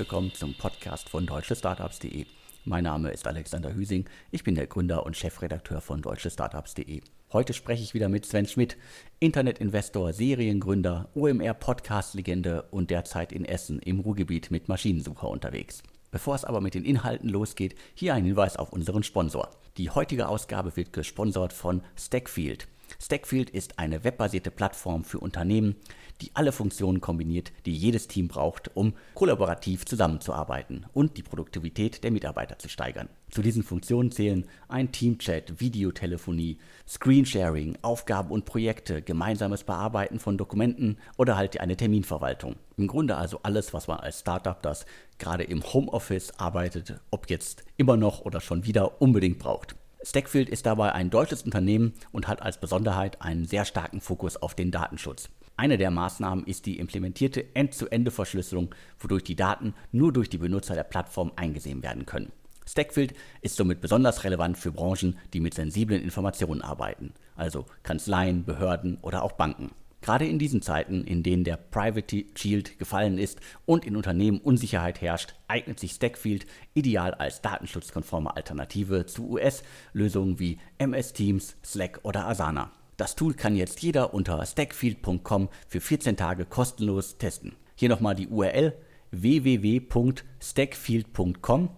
willkommen zum Podcast von deutschestartups.de. Mein Name ist Alexander Hüsing, ich bin der Gründer und Chefredakteur von deutschestartups.de. Heute spreche ich wieder mit Sven Schmidt, Internetinvestor, Seriengründer, OMR-Podcast-Legende und derzeit in Essen im Ruhrgebiet mit Maschinensucher unterwegs. Bevor es aber mit den Inhalten losgeht, hier ein Hinweis auf unseren Sponsor. Die heutige Ausgabe wird gesponsert von Stackfield. Stackfield ist eine webbasierte Plattform für Unternehmen, die alle Funktionen kombiniert, die jedes Team braucht, um kollaborativ zusammenzuarbeiten und die Produktivität der Mitarbeiter zu steigern. Zu diesen Funktionen zählen ein Teamchat, Videotelefonie, Screensharing, Aufgaben und Projekte, gemeinsames Bearbeiten von Dokumenten oder halt eine Terminverwaltung. Im Grunde also alles, was man als Startup, das gerade im Homeoffice arbeitet, ob jetzt immer noch oder schon wieder unbedingt braucht. Stackfield ist dabei ein deutsches Unternehmen und hat als Besonderheit einen sehr starken Fokus auf den Datenschutz. Eine der Maßnahmen ist die implementierte End-zu-Ende-Verschlüsselung, wodurch die Daten nur durch die Benutzer der Plattform eingesehen werden können. Stackfield ist somit besonders relevant für Branchen, die mit sensiblen Informationen arbeiten, also Kanzleien, Behörden oder auch Banken. Gerade in diesen Zeiten, in denen der Private Shield gefallen ist und in Unternehmen Unsicherheit herrscht, eignet sich Stackfield ideal als datenschutzkonforme Alternative zu US-Lösungen wie MS Teams, Slack oder Asana. Das Tool kann jetzt jeder unter stackfield.com für 14 Tage kostenlos testen. Hier nochmal die URL www.stackfield.com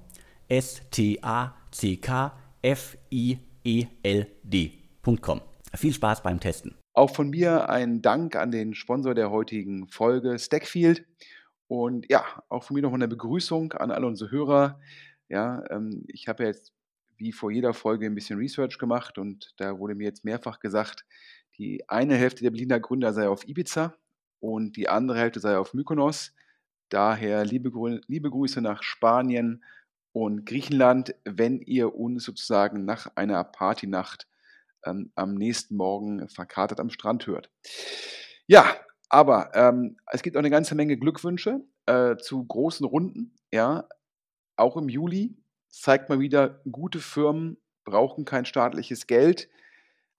S T A C K F I E. Viel Spaß beim Testen. Auch von mir ein Dank an den Sponsor der heutigen Folge, Stackfield. Und ja, auch von mir noch eine Begrüßung an alle unsere Hörer. Ja, ähm, ich habe jetzt wie vor jeder Folge ein bisschen Research gemacht und da wurde mir jetzt mehrfach gesagt, die eine Hälfte der Berliner Gründer sei auf Ibiza und die andere Hälfte sei auf Mykonos. Daher liebe, liebe Grüße nach Spanien und Griechenland, wenn ihr uns sozusagen nach einer Partynacht ähm, am nächsten Morgen verkatert am Strand hört. Ja, aber ähm, es gibt auch eine ganze Menge Glückwünsche äh, zu großen Runden. Ja, auch im Juli zeigt mal wieder, gute Firmen brauchen kein staatliches Geld.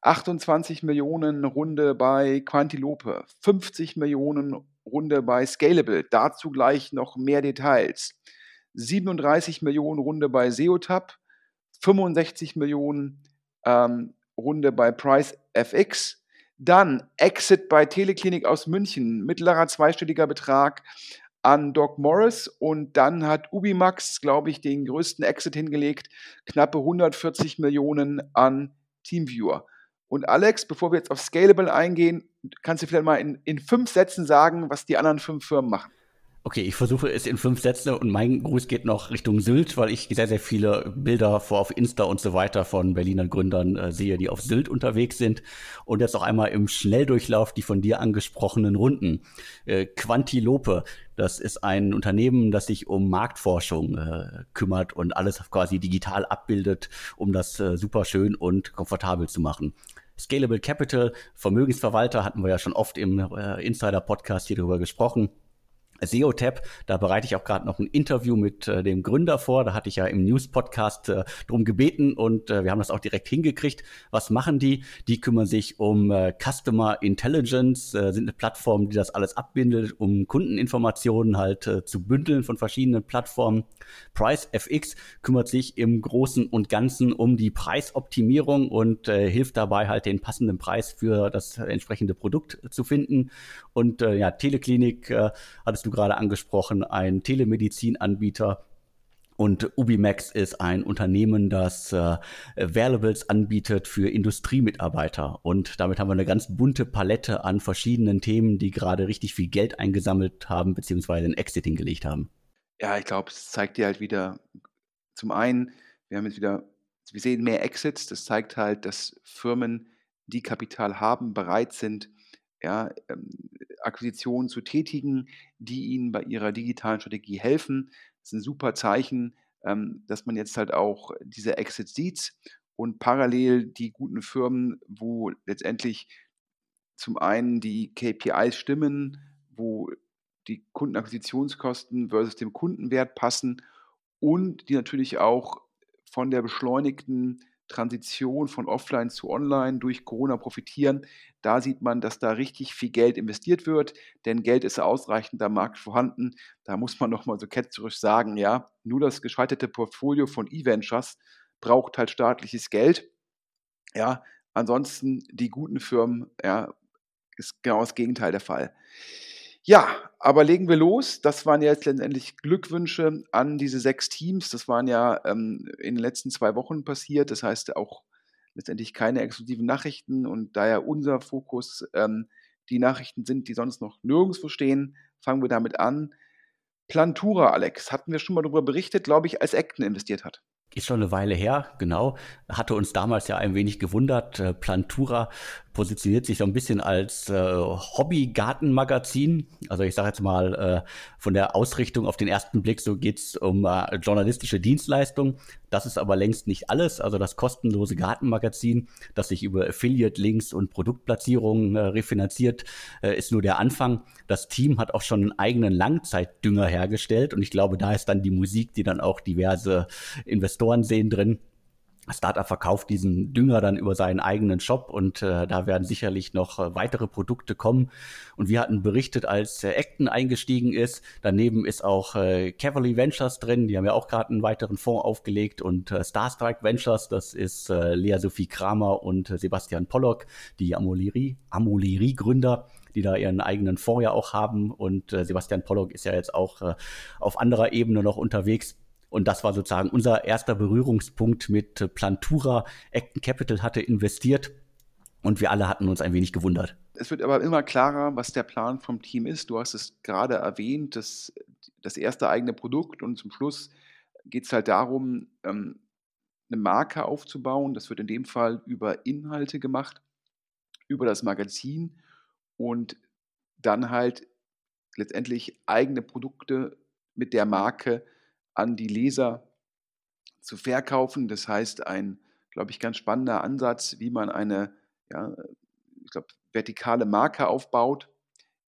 28 Millionen Runde bei Quantilope, 50 Millionen Runde bei Scalable, dazu gleich noch mehr Details. 37 Millionen Runde bei Seotap, 65 Millionen ähm, Runde bei Price FX, dann Exit bei Teleklinik aus München, mittlerer zweistelliger Betrag an Doc Morris und dann hat Ubimax, glaube ich, den größten Exit hingelegt, knappe 140 Millionen an Teamviewer. Und Alex, bevor wir jetzt auf Scalable eingehen, kannst du vielleicht mal in, in fünf Sätzen sagen, was die anderen fünf Firmen machen. Okay, ich versuche es in fünf Sätze und mein Gruß geht noch Richtung Sylt, weil ich sehr, sehr viele Bilder vor auf Insta und so weiter von Berliner Gründern äh, sehe, die auf Sylt unterwegs sind. Und jetzt auch einmal im Schnelldurchlauf die von dir angesprochenen Runden. Äh, Quantilope, das ist ein Unternehmen, das sich um Marktforschung äh, kümmert und alles quasi digital abbildet, um das äh, super schön und komfortabel zu machen. Scalable Capital, Vermögensverwalter, hatten wir ja schon oft im äh, Insider-Podcast hier drüber gesprochen SEO-Tab. Da bereite ich auch gerade noch ein Interview mit äh, dem Gründer vor. Da hatte ich ja im News-Podcast äh, drum gebeten und äh, wir haben das auch direkt hingekriegt. Was machen die? Die kümmern sich um äh, Customer Intelligence, äh, sind eine Plattform, die das alles abbindet, um Kundeninformationen halt äh, zu bündeln von verschiedenen Plattformen. Price FX kümmert sich im Großen und Ganzen um die Preisoptimierung und äh, hilft dabei halt den passenden Preis für das entsprechende Produkt zu finden. Und äh, ja, Teleklinik äh, hattest du gerade angesprochen, ein Telemedizinanbieter. Und Ubimax ist ein Unternehmen, das äh, Wearables anbietet für Industriemitarbeiter. Und damit haben wir eine ganz bunte Palette an verschiedenen Themen, die gerade richtig viel Geld eingesammelt haben, beziehungsweise ein Exit hingelegt haben. Ja, ich glaube, es zeigt dir halt wieder, zum einen, wir haben jetzt wieder, wir sehen mehr Exits. Das zeigt halt, dass Firmen, die Kapital haben, bereit sind, ja, ähm, Akquisitionen zu tätigen, die ihnen bei ihrer digitalen Strategie helfen. Das ist ein super Zeichen, ähm, dass man jetzt halt auch diese Exits sieht und parallel die guten Firmen, wo letztendlich zum einen die KPIs stimmen, wo die Kundenakquisitionskosten versus dem Kundenwert passen und die natürlich auch von der beschleunigten Transition von Offline zu Online durch Corona profitieren. Da sieht man, dass da richtig viel Geld investiert wird, denn Geld ist ausreichend am Markt vorhanden. Da muss man nochmal so ketzerisch sagen, ja, nur das gescheiterte Portfolio von E-Ventures braucht halt staatliches Geld. Ja, ansonsten die guten Firmen, ja, ist genau das Gegenteil der Fall. Ja, aber legen wir los. Das waren jetzt letztendlich Glückwünsche an diese sechs Teams. Das waren ja ähm, in den letzten zwei Wochen passiert. Das heißt auch letztendlich keine exklusiven Nachrichten und daher unser Fokus ähm, die Nachrichten sind, die sonst noch nirgendwo stehen, fangen wir damit an. Plantura, Alex, hatten wir schon mal darüber berichtet, glaube ich, als Acton investiert hat ist schon eine Weile her, genau. Hatte uns damals ja ein wenig gewundert. Äh, Plantura positioniert sich so ein bisschen als äh, Hobby-Gartenmagazin. Also ich sage jetzt mal, äh, von der Ausrichtung auf den ersten Blick, so geht's um äh, journalistische Dienstleistung. Das ist aber längst nicht alles. Also das kostenlose Gartenmagazin, das sich über Affiliate-Links und Produktplatzierungen äh, refinanziert, äh, ist nur der Anfang. Das Team hat auch schon einen eigenen Langzeitdünger hergestellt und ich glaube, da ist dann die Musik, die dann auch diverse Investoren sehen drin. Startup verkauft diesen Dünger dann über seinen eigenen Shop und äh, da werden sicherlich noch äh, weitere Produkte kommen. Und wir hatten berichtet, als äh, Acton eingestiegen ist, daneben ist auch äh, Cavalry Ventures drin, die haben ja auch gerade einen weiteren Fonds aufgelegt und äh, Starstrike Ventures, das ist äh, Lea Sophie Kramer und äh, Sebastian Pollock, die Amolerie-Gründer die da ihren eigenen Fonds ja auch haben und äh, Sebastian Pollock ist ja jetzt auch äh, auf anderer Ebene noch unterwegs. Und das war sozusagen unser erster Berührungspunkt mit Plantura. Acton Capital hatte investiert und wir alle hatten uns ein wenig gewundert. Es wird aber immer klarer, was der Plan vom Team ist. Du hast es gerade erwähnt, das, das erste eigene Produkt und zum Schluss geht es halt darum, ähm, eine Marke aufzubauen. Das wird in dem Fall über Inhalte gemacht, über das Magazin und dann halt letztendlich eigene Produkte mit der Marke an die Leser zu verkaufen. Das heißt, ein, glaube ich, ganz spannender Ansatz, wie man eine, ja, ich glaube, vertikale Marke aufbaut,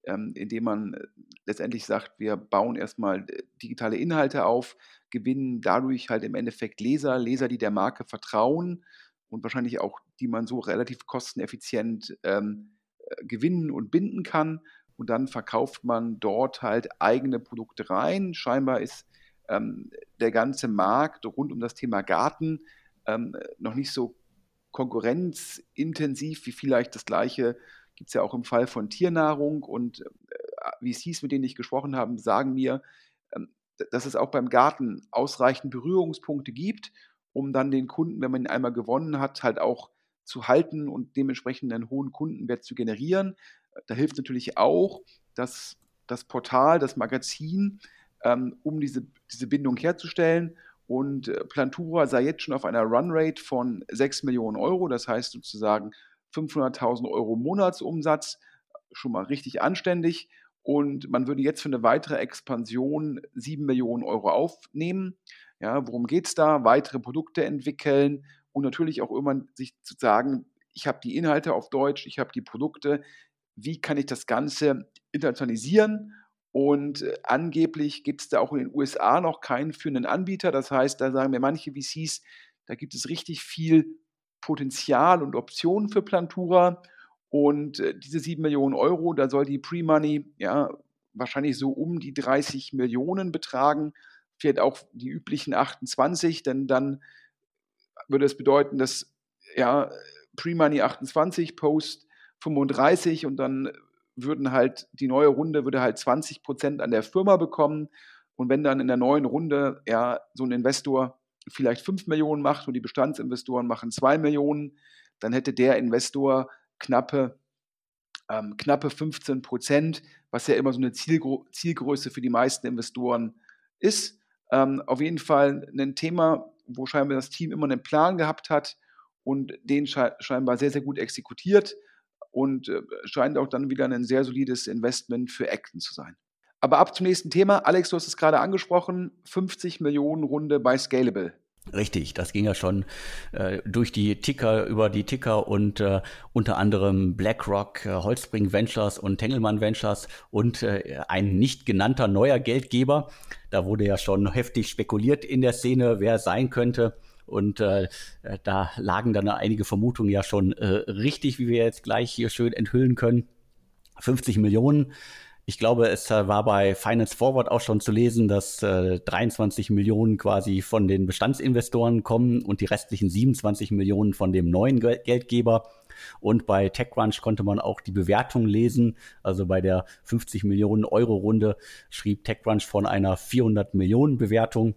ähm, indem man äh, letztendlich sagt, wir bauen erstmal äh, digitale Inhalte auf, gewinnen dadurch halt im Endeffekt Leser, Leser, die der Marke vertrauen und wahrscheinlich auch, die man so relativ kosteneffizient ähm, äh, gewinnen und binden kann. Und dann verkauft man dort halt eigene Produkte rein. Scheinbar ist ähm, der ganze Markt rund um das Thema Garten ähm, noch nicht so konkurrenzintensiv wie vielleicht das gleiche gibt es ja auch im Fall von Tiernahrung und äh, VCs, mit denen ich gesprochen habe, sagen mir, ähm, dass es auch beim Garten ausreichend Berührungspunkte gibt, um dann den Kunden, wenn man ihn einmal gewonnen hat, halt auch zu halten und dementsprechend einen hohen Kundenwert zu generieren. Da hilft natürlich auch, dass das Portal, das Magazin ähm, um diese, diese Bindung herzustellen. Und äh, Plantura sei jetzt schon auf einer Runrate von 6 Millionen Euro, das heißt sozusagen 500.000 Euro Monatsumsatz, schon mal richtig anständig. Und man würde jetzt für eine weitere Expansion 7 Millionen Euro aufnehmen. Ja, worum geht es da? Weitere Produkte entwickeln und natürlich auch irgendwann sich zu sagen, ich habe die Inhalte auf Deutsch, ich habe die Produkte, wie kann ich das Ganze internationalisieren und äh, angeblich gibt es da auch in den USA noch keinen führenden Anbieter. Das heißt, da sagen mir manche VCs, da gibt es richtig viel Potenzial und Optionen für Plantura. Und äh, diese 7 Millionen Euro, da soll die Pre-Money ja wahrscheinlich so um die 30 Millionen betragen. Vielleicht auch die üblichen 28, denn dann würde es bedeuten, dass ja, Pre-Money 28, Post 35 und dann würden halt, die neue Runde würde halt 20 Prozent an der Firma bekommen. Und wenn dann in der neuen Runde ja so ein Investor vielleicht 5 Millionen macht und die Bestandsinvestoren machen 2 Millionen, dann hätte der Investor knappe, ähm, knappe 15 Prozent, was ja immer so eine Zielgro Zielgröße für die meisten Investoren ist. Ähm, auf jeden Fall ein Thema, wo scheinbar das Team immer einen Plan gehabt hat und den sche scheinbar sehr, sehr gut exekutiert und äh, scheint auch dann wieder ein sehr solides Investment für Acton zu sein. Aber ab zum nächsten Thema. Alex, du hast es gerade angesprochen, 50 Millionen Runde bei Scalable. Richtig, das ging ja schon äh, durch die Ticker, über die Ticker und äh, unter anderem BlackRock, äh, Holzspring Ventures und Tengelmann Ventures und äh, ein nicht genannter neuer Geldgeber. Da wurde ja schon heftig spekuliert in der Szene, wer sein könnte. Und äh, da lagen dann einige Vermutungen ja schon äh, richtig, wie wir jetzt gleich hier schön enthüllen können. 50 Millionen. Ich glaube, es äh, war bei Finance Forward auch schon zu lesen, dass äh, 23 Millionen quasi von den Bestandsinvestoren kommen und die restlichen 27 Millionen von dem neuen Geldgeber. Und bei TechCrunch konnte man auch die Bewertung lesen. Also bei der 50 Millionen Euro Runde schrieb TechCrunch von einer 400 Millionen Bewertung.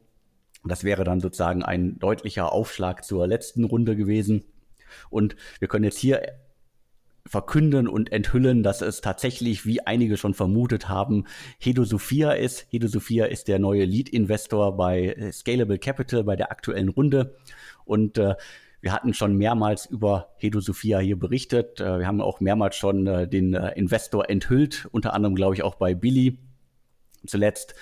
Das wäre dann sozusagen ein deutlicher Aufschlag zur letzten Runde gewesen. Und wir können jetzt hier verkünden und enthüllen, dass es tatsächlich, wie einige schon vermutet haben, Hedo Sophia ist. Hedo Sophia ist der neue Lead-Investor bei Scalable Capital bei der aktuellen Runde. Und äh, wir hatten schon mehrmals über Hedo Sophia hier berichtet. Äh, wir haben auch mehrmals schon äh, den äh, Investor enthüllt, unter anderem, glaube ich, auch bei Billy zuletzt.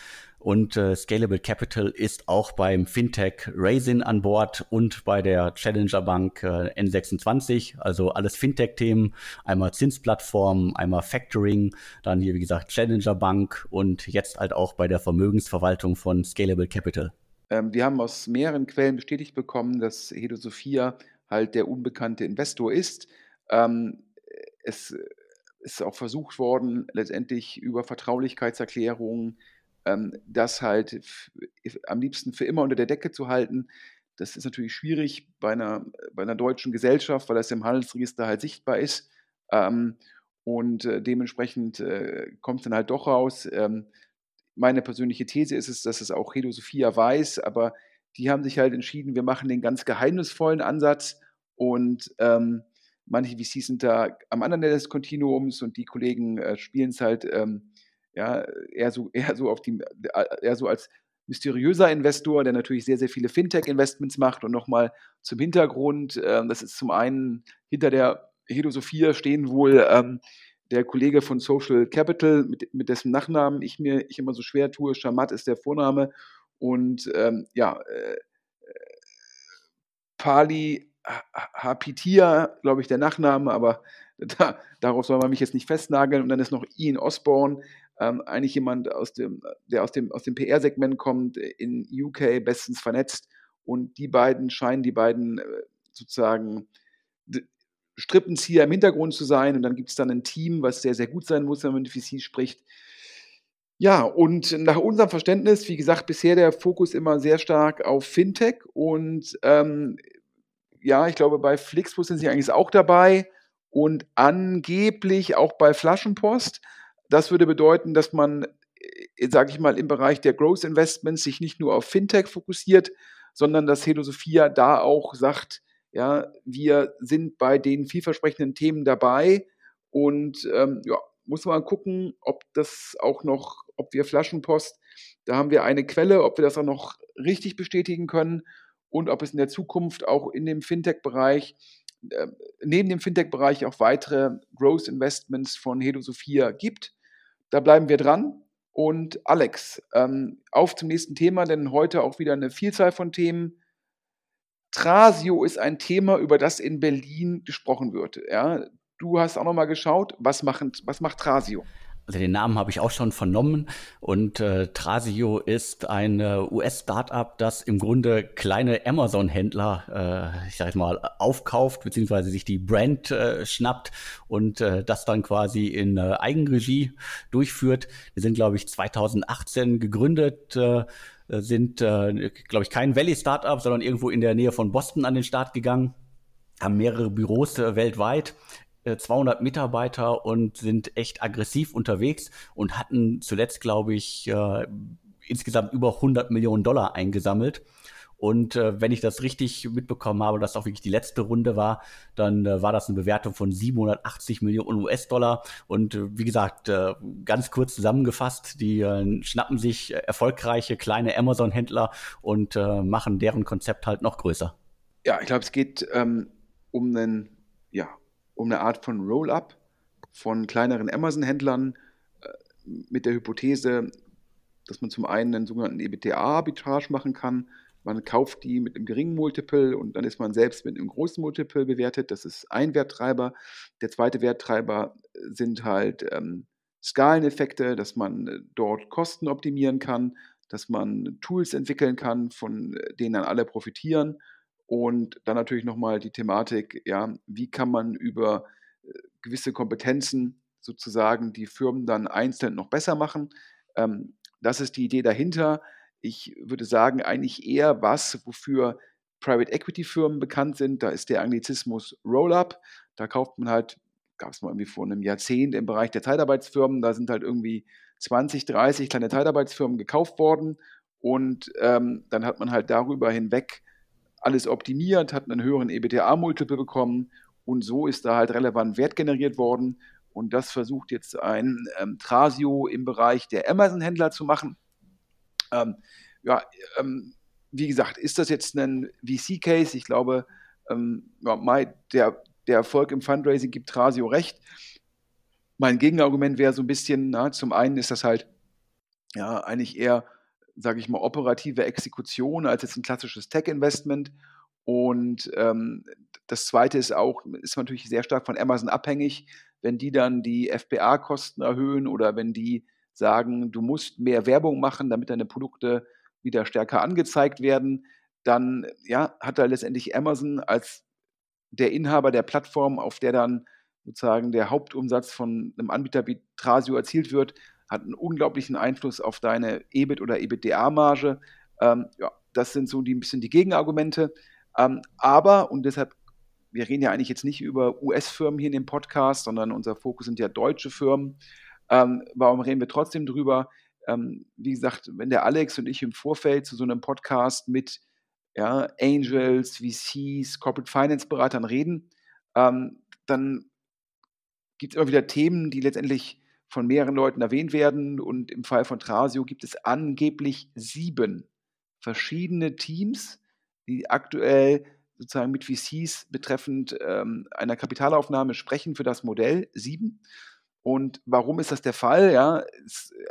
Und äh, Scalable Capital ist auch beim Fintech Raisin an Bord und bei der Challenger Bank äh, N26. Also alles Fintech-Themen. Einmal Zinsplattformen, einmal Factoring, dann hier, wie gesagt, Challenger Bank und jetzt halt auch bei der Vermögensverwaltung von Scalable Capital. Ähm, wir haben aus mehreren Quellen bestätigt bekommen, dass Hedo Sophia halt der unbekannte Investor ist. Ähm, es ist auch versucht worden, letztendlich über Vertraulichkeitserklärungen das halt am liebsten für immer unter der Decke zu halten. Das ist natürlich schwierig bei einer, bei einer deutschen Gesellschaft, weil das im Handelsregister halt sichtbar ist. und äh, dementsprechend äh, kommt es dann halt doch raus, meine persönliche These ist es, dass es auch Hedo Sophia weiß, aber die haben sich halt entschieden, wir machen den ganz geheimnisvollen Ansatz und ähm, manche VCs sind da am anderen Ende des Kontinuums und die Kollegen äh, spielen es halt ähm, ja, eher so, eher so auf die, eher so als mysteriöser Investor, der natürlich sehr, sehr viele Fintech-Investments macht und nochmal zum Hintergrund, äh, das ist zum einen hinter der Hedo Sophia stehen wohl ähm, der Kollege von Social Capital, mit, mit dessen Nachnamen ich mir ich immer so schwer tue, Shamat ist der Vorname und ähm, ja, äh, Pali Hapitia, glaube ich, der Nachname, aber da, darauf soll man mich jetzt nicht festnageln. Und dann ist noch Ian Osborne, ähm, eigentlich jemand, aus dem, der aus dem, aus dem PR-Segment kommt, in UK bestens vernetzt. Und die beiden scheinen die beiden äh, sozusagen Strippenzieher im Hintergrund zu sein und dann gibt es dann ein Team, was sehr, sehr gut sein muss, wenn man mit VC spricht. Ja, und nach unserem Verständnis, wie gesagt, bisher der Fokus immer sehr stark auf Fintech und ähm, ja, ich glaube, bei Flixbus sind sie eigentlich auch dabei und angeblich auch bei Flaschenpost. Das würde bedeuten, dass man, äh, sage ich mal, im Bereich der Growth Investments sich nicht nur auf Fintech fokussiert, sondern dass Hedo Sophia da auch sagt, ja, wir sind bei den vielversprechenden Themen dabei und ähm, ja, muss man gucken, ob das auch noch, ob wir Flaschenpost, da haben wir eine Quelle, ob wir das auch noch richtig bestätigen können und ob es in der Zukunft auch in dem Fintech-Bereich, äh, neben dem Fintech-Bereich auch weitere Growth Investments von Hedo Sophia gibt. Da bleiben wir dran. Und Alex, ähm, auf zum nächsten Thema, denn heute auch wieder eine Vielzahl von Themen. Trasio ist ein Thema, über das in Berlin gesprochen wird. Ja? Du hast auch noch mal geschaut, was, machen, was macht Trasio? Also den Namen habe ich auch schon vernommen und äh, Trasio ist ein äh, US-Startup, das im Grunde kleine Amazon-Händler, äh, ich jetzt mal, aufkauft beziehungsweise sich die Brand äh, schnappt und äh, das dann quasi in äh, Eigenregie durchführt. Wir sind, glaube ich, 2018 gegründet. Äh, sind, äh, glaube ich, kein Valley-Startup, sondern irgendwo in der Nähe von Boston an den Start gegangen, haben mehrere Büros äh, weltweit, 200 Mitarbeiter und sind echt aggressiv unterwegs und hatten zuletzt, glaube ich, äh, insgesamt über 100 Millionen Dollar eingesammelt und äh, wenn ich das richtig mitbekommen habe, dass auch wirklich die letzte Runde war, dann äh, war das eine Bewertung von 780 Millionen US-Dollar. Und äh, wie gesagt, äh, ganz kurz zusammengefasst, die äh, schnappen sich erfolgreiche kleine Amazon-Händler und äh, machen deren Konzept halt noch größer. Ja, ich glaube, es geht ähm, um, einen, ja, um eine Art von Roll-up von kleineren Amazon-Händlern äh, mit der Hypothese, dass man zum einen einen sogenannten EBTA-Arbitrage machen kann, man kauft die mit einem geringen Multiple und dann ist man selbst mit einem großen Multiple bewertet. Das ist ein Werttreiber. Der zweite Werttreiber sind halt ähm, Skaleneffekte, dass man äh, dort Kosten optimieren kann, dass man Tools entwickeln kann, von denen dann alle profitieren. Und dann natürlich nochmal die Thematik, ja, wie kann man über äh, gewisse Kompetenzen sozusagen die Firmen dann einzeln noch besser machen. Ähm, das ist die Idee dahinter. Ich würde sagen, eigentlich eher was, wofür Private Equity Firmen bekannt sind. Da ist der Anglizismus Roll-up. Da kauft man halt, gab es mal irgendwie vor einem Jahrzehnt im Bereich der Zeitarbeitsfirmen, da sind halt irgendwie 20, 30 kleine Zeitarbeitsfirmen gekauft worden und ähm, dann hat man halt darüber hinweg alles optimiert, hat einen höheren EBITDA-Multiple bekommen und so ist da halt relevant Wert generiert worden und das versucht jetzt ein ähm, Trasio im Bereich der Amazon-Händler zu machen. Ähm, ja, ähm, wie gesagt, ist das jetzt ein VC-Case? Ich glaube, ähm, ja, der, der Erfolg im Fundraising gibt Trasio recht. Mein Gegenargument wäre so ein bisschen, na, zum einen ist das halt ja eigentlich eher, sage ich mal, operative Exekution als jetzt ein klassisches Tech-Investment. Und ähm, das zweite ist auch, ist natürlich sehr stark von Amazon abhängig, wenn die dann die FBA-Kosten erhöhen oder wenn die sagen, du musst mehr Werbung machen, damit deine Produkte wieder stärker angezeigt werden, dann ja, hat da letztendlich Amazon als der Inhaber der Plattform, auf der dann sozusagen der Hauptumsatz von einem Anbieter wie Trasio erzielt wird, hat einen unglaublichen Einfluss auf deine EBIT oder EBITDA-Marge. Ähm, ja, das sind so die, ein bisschen die Gegenargumente. Ähm, aber, und deshalb, wir reden ja eigentlich jetzt nicht über US-Firmen hier in dem Podcast, sondern unser Fokus sind ja deutsche Firmen. Ähm, warum reden wir trotzdem drüber? Ähm, wie gesagt, wenn der Alex und ich im Vorfeld zu so einem Podcast mit ja, Angels, VCs, Corporate Finance Beratern reden, ähm, dann gibt es immer wieder Themen, die letztendlich von mehreren Leuten erwähnt werden. Und im Fall von Trasio gibt es angeblich sieben verschiedene Teams, die aktuell sozusagen mit VCs betreffend ähm, einer Kapitalaufnahme sprechen für das Modell. Sieben. Und warum ist das der Fall? Ja,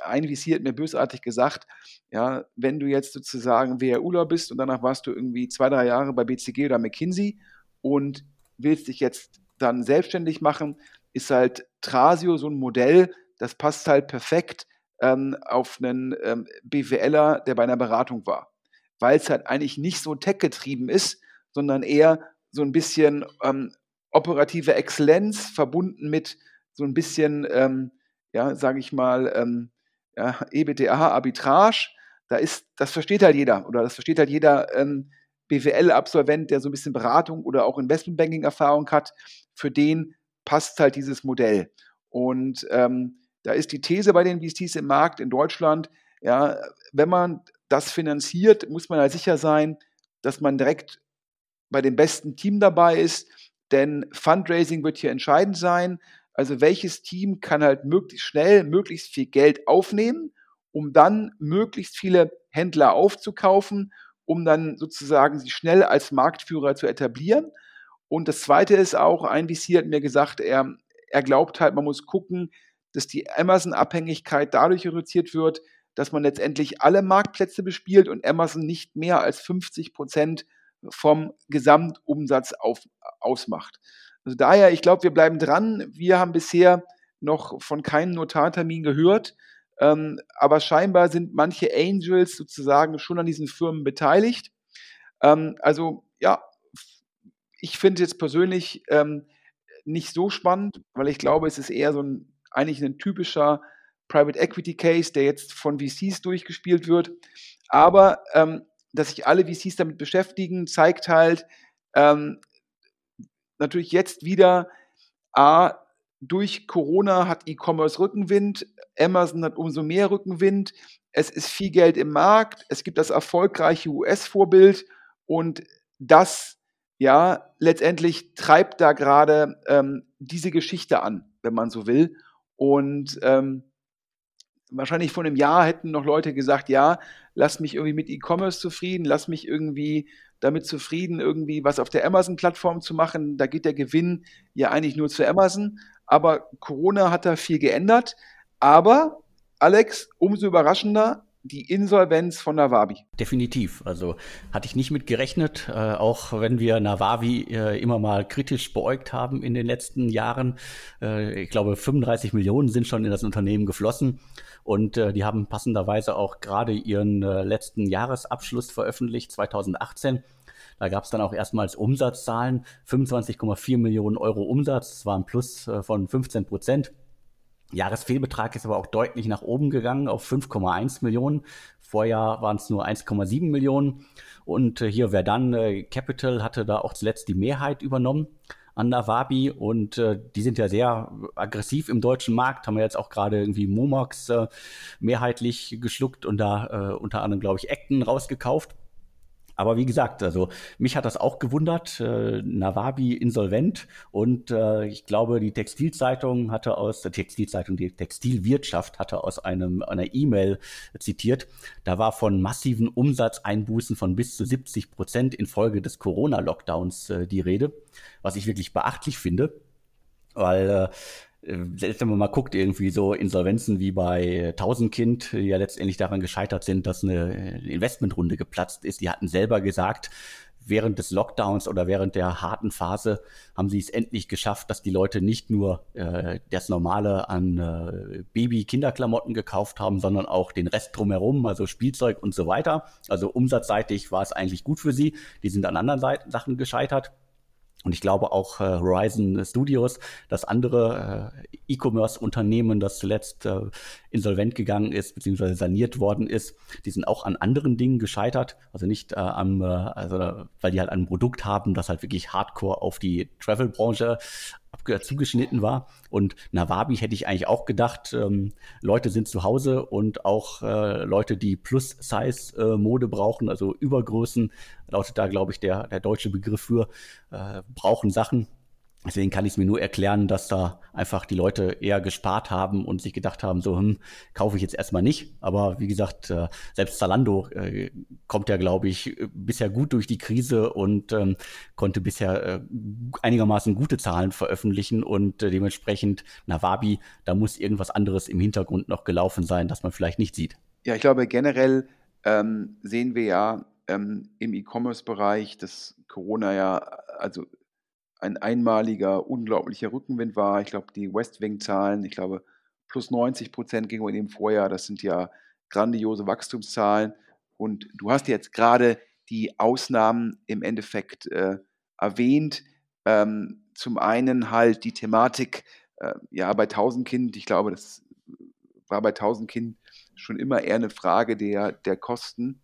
ein VC hat mir bösartig gesagt, ja, wenn du jetzt sozusagen WRUler bist und danach warst du irgendwie zwei, drei Jahre bei BCG oder McKinsey und willst dich jetzt dann selbstständig machen, ist halt Trasio so ein Modell, das passt halt perfekt ähm, auf einen ähm, BWLer, der bei einer Beratung war. Weil es halt eigentlich nicht so tech-getrieben ist, sondern eher so ein bisschen ähm, operative Exzellenz verbunden mit so ein bisschen, ähm, ja, sage ich mal, ähm, ja, EBTA-Arbitrage. Da ist, das versteht halt jeder oder das versteht halt jeder ähm, BWL-Absolvent, der so ein bisschen Beratung oder auch Investmentbanking-Erfahrung hat. Für den passt halt dieses Modell. Und ähm, da ist die These bei den VCs im Markt in Deutschland, ja, wenn man das finanziert, muss man halt sicher sein, dass man direkt bei dem besten Team dabei ist, denn Fundraising wird hier entscheidend sein. Also welches Team kann halt möglichst schnell möglichst viel Geld aufnehmen, um dann möglichst viele Händler aufzukaufen, um dann sozusagen sich schnell als Marktführer zu etablieren. Und das Zweite ist auch, ein VC hat mir gesagt, er, er glaubt halt, man muss gucken, dass die Amazon-Abhängigkeit dadurch reduziert wird, dass man letztendlich alle Marktplätze bespielt und Amazon nicht mehr als 50 Prozent vom Gesamtumsatz auf, ausmacht. Also daher, ich glaube, wir bleiben dran. Wir haben bisher noch von keinem Notartermin gehört, ähm, aber scheinbar sind manche Angels sozusagen schon an diesen Firmen beteiligt. Ähm, also ja, ich finde jetzt persönlich ähm, nicht so spannend, weil ich glaube, es ist eher so ein eigentlich ein typischer Private Equity Case, der jetzt von VCs durchgespielt wird. Aber ähm, dass sich alle VCs damit beschäftigen, zeigt halt, ähm, natürlich jetzt wieder, A, durch Corona hat E-Commerce Rückenwind, Amazon hat umso mehr Rückenwind, es ist viel Geld im Markt, es gibt das erfolgreiche US-Vorbild und das, ja, letztendlich treibt da gerade ähm, diese Geschichte an, wenn man so will. Und ähm, wahrscheinlich vor einem Jahr hätten noch Leute gesagt, ja, lass mich irgendwie mit E-Commerce zufrieden, lass mich irgendwie damit zufrieden, irgendwie was auf der Amazon-Plattform zu machen. Da geht der Gewinn ja eigentlich nur zu Amazon. Aber Corona hat da viel geändert. Aber, Alex, umso überraschender, die Insolvenz von Nawabi. Definitiv. Also hatte ich nicht mit gerechnet, äh, auch wenn wir Nawabi äh, immer mal kritisch beäugt haben in den letzten Jahren. Äh, ich glaube, 35 Millionen sind schon in das Unternehmen geflossen und äh, die haben passenderweise auch gerade ihren äh, letzten Jahresabschluss veröffentlicht, 2018. Da gab es dann auch erstmals Umsatzzahlen, 25,4 Millionen Euro Umsatz, das war ein Plus äh, von 15 Prozent. Jahresfehlbetrag ist aber auch deutlich nach oben gegangen auf 5,1 Millionen. Vorjahr waren es nur 1,7 Millionen. Und äh, hier Verdun äh, Capital hatte da auch zuletzt die Mehrheit übernommen an Nawabi und äh, die sind ja sehr aggressiv im deutschen Markt, haben wir jetzt auch gerade irgendwie Momox äh, mehrheitlich geschluckt und da äh, unter anderem, glaube ich, Acton rausgekauft. Aber wie gesagt, also mich hat das auch gewundert. Äh, Nawabi insolvent und äh, ich glaube, die Textilzeitung hatte aus der Textilzeitung, die Textilwirtschaft hatte aus einem einer E-Mail zitiert. Da war von massiven Umsatzeinbußen von bis zu 70 Prozent infolge des Corona-Lockdowns äh, die Rede, was ich wirklich beachtlich finde weil äh, selbst wenn man mal guckt, irgendwie so Insolvenzen wie bei Tausendkind, die ja letztendlich daran gescheitert sind, dass eine Investmentrunde geplatzt ist, die hatten selber gesagt, während des Lockdowns oder während der harten Phase haben sie es endlich geschafft, dass die Leute nicht nur äh, das Normale an äh, Baby-Kinderklamotten gekauft haben, sondern auch den Rest drumherum, also Spielzeug und so weiter. Also umsatzseitig war es eigentlich gut für sie. Die sind an anderen Seiten, Sachen gescheitert. Und ich glaube auch äh, Horizon Studios, das andere äh, E-Commerce-Unternehmen, das zuletzt äh, insolvent gegangen ist, beziehungsweise saniert worden ist, die sind auch an anderen Dingen gescheitert. Also nicht äh, am, äh, also weil die halt ein Produkt haben, das halt wirklich hardcore auf die Travel-Branche zugeschnitten war. Und Nawabi hätte ich eigentlich auch gedacht, ähm, Leute sind zu Hause und auch äh, Leute, die Plus-Size-Mode äh, brauchen, also Übergrößen, lautet da, glaube ich, der, der deutsche Begriff für, äh, brauchen Sachen. Deswegen kann ich es mir nur erklären, dass da einfach die Leute eher gespart haben und sich gedacht haben, so, hm, kaufe ich jetzt erstmal nicht. Aber wie gesagt, äh, selbst Zalando äh, kommt ja, glaube ich, bisher gut durch die Krise und ähm, konnte bisher äh, einigermaßen gute Zahlen veröffentlichen und äh, dementsprechend Nawabi, da muss irgendwas anderes im Hintergrund noch gelaufen sein, das man vielleicht nicht sieht. Ja, ich glaube generell ähm, sehen wir ja ähm, im E-Commerce-Bereich, dass Corona ja also ein einmaliger, unglaublicher Rückenwind war. Ich glaube, die Westwing-Zahlen, ich glaube, plus 90 Prozent gegenüber dem Vorjahr, das sind ja grandiose Wachstumszahlen. Und du hast jetzt gerade die Ausnahmen im Endeffekt äh, erwähnt. Ähm, zum einen halt die Thematik, äh, ja, bei 1000 Kind, ich glaube, das war bei 1000 Kind schon immer eher eine Frage der, der Kosten.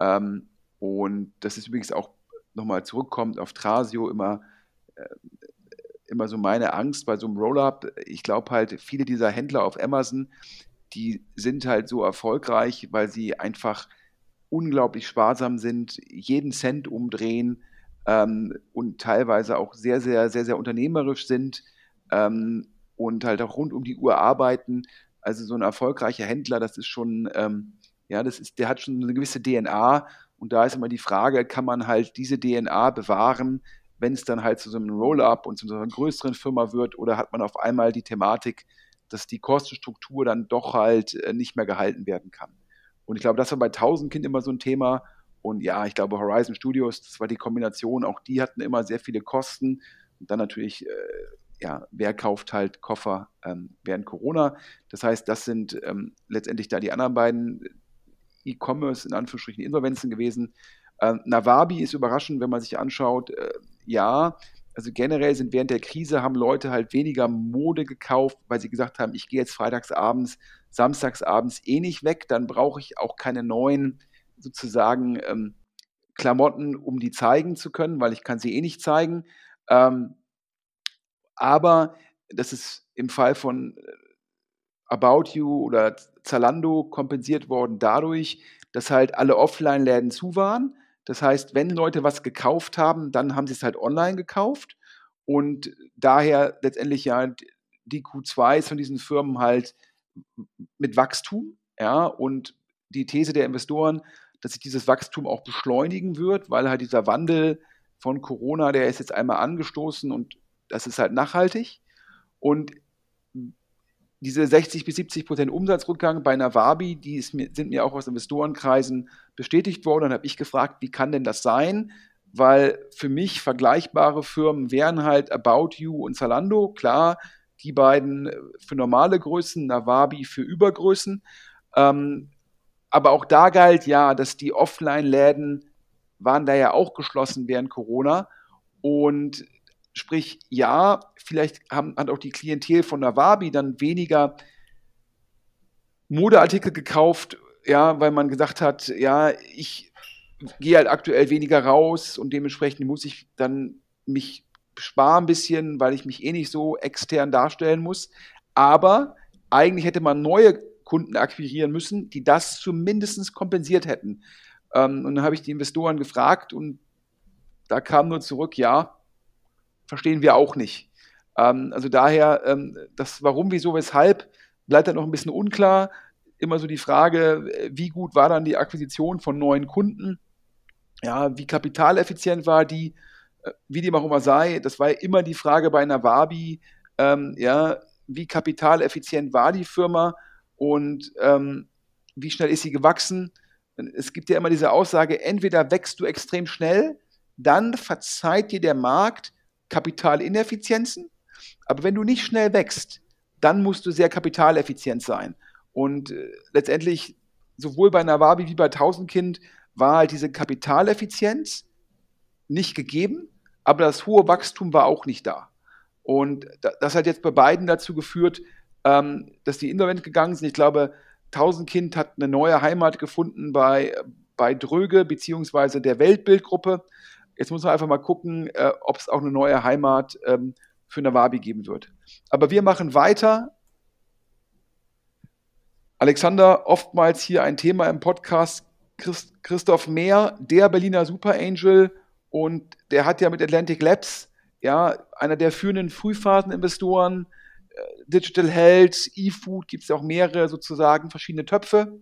Ähm, und das ist übrigens auch nochmal zurückkommt auf Trasio immer äh, immer so meine Angst bei so einem Roll-up. Ich glaube halt, viele dieser Händler auf Amazon, die sind halt so erfolgreich, weil sie einfach unglaublich sparsam sind, jeden Cent umdrehen ähm, und teilweise auch sehr, sehr, sehr, sehr unternehmerisch sind ähm, und halt auch rund um die Uhr arbeiten. Also so ein erfolgreicher Händler, das ist schon, ähm, ja, das ist, der hat schon eine gewisse DNA und da ist immer die Frage, kann man halt diese DNA bewahren, wenn es dann halt zu so einem Roll-up und zu so einer größeren Firma wird oder hat man auf einmal die Thematik, dass die Kostenstruktur dann doch halt äh, nicht mehr gehalten werden kann. Und ich glaube, das war bei 1000 Kind immer so ein Thema. Und ja, ich glaube, Horizon Studios, das war die Kombination, auch die hatten immer sehr viele Kosten. Und dann natürlich, äh, ja, wer kauft halt Koffer ähm, während Corona? Das heißt, das sind ähm, letztendlich da die anderen beiden E-Commerce, in Anführungsstrichen, Insolvenzen gewesen. Äh, Nawabi ist überraschend, wenn man sich anschaut, äh, ja, also generell sind während der Krise haben Leute halt weniger Mode gekauft, weil sie gesagt haben, ich gehe jetzt freitagsabends, samstagsabends eh nicht weg, dann brauche ich auch keine neuen sozusagen ähm, Klamotten, um die zeigen zu können, weil ich kann sie eh nicht zeigen. Ähm, aber das ist im Fall von äh, About You oder Zalando kompensiert worden dadurch, dass halt alle Offline-Läden zu waren. Das heißt, wenn Leute was gekauft haben, dann haben sie es halt online gekauft. Und daher letztendlich ja die Q2s von diesen Firmen halt mit Wachstum, ja, und die These der Investoren, dass sich dieses Wachstum auch beschleunigen wird, weil halt dieser Wandel von Corona, der ist jetzt einmal angestoßen und das ist halt nachhaltig. Und diese 60 bis 70 Prozent Umsatzrückgang bei Nawabi, die mir, sind mir auch aus Investorenkreisen bestätigt worden. Dann habe ich gefragt, wie kann denn das sein? Weil für mich vergleichbare Firmen wären halt About You und Zalando. Klar, die beiden für normale Größen, Nawabi für Übergrößen. Ähm, aber auch da galt ja, dass die Offline-Läden waren da ja auch geschlossen während Corona. Und sprich, ja, vielleicht haben, hat auch die Klientel von Nawabi dann weniger Modeartikel gekauft, ja, weil man gesagt hat, ja, ich gehe halt aktuell weniger raus und dementsprechend muss ich dann mich sparen ein bisschen, weil ich mich eh nicht so extern darstellen muss. Aber eigentlich hätte man neue Kunden akquirieren müssen, die das zumindest kompensiert hätten. Ähm, und dann habe ich die Investoren gefragt und da kam nur zurück, ja, verstehen wir auch nicht. Ähm, also daher, ähm, das Warum, wieso, weshalb bleibt dann noch ein bisschen unklar. Immer so die Frage, wie gut war dann die Akquisition von neuen Kunden? Ja, wie kapitaleffizient war die? Äh, wie dem auch immer sei, das war ja immer die Frage bei einer Wabi, ähm, ja, wie kapitaleffizient war die Firma und ähm, wie schnell ist sie gewachsen? Es gibt ja immer diese Aussage, entweder wächst du extrem schnell, dann verzeiht dir der Markt Kapitalineffizienzen, aber wenn du nicht schnell wächst, dann musst du sehr kapitaleffizient sein. Und äh, letztendlich, sowohl bei Nawabi wie bei Tausendkind, war halt diese Kapitaleffizienz nicht gegeben, aber das hohe Wachstum war auch nicht da. Und das hat jetzt bei beiden dazu geführt, ähm, dass die insolvent gegangen sind. Ich glaube, Tausendkind hat eine neue Heimat gefunden bei, bei Dröge beziehungsweise der Weltbildgruppe. Jetzt muss man einfach mal gucken, äh, ob es auch eine neue Heimat ähm, für Nawabi geben wird. Aber wir machen weiter. Alexander, oftmals hier ein Thema im Podcast. Christ Christoph Mehr, der Berliner Super Angel, und der hat ja mit Atlantic Labs, ja, einer der führenden Frühphaseninvestoren, äh, Digital Health, E-Food, gibt es ja auch mehrere sozusagen verschiedene Töpfe.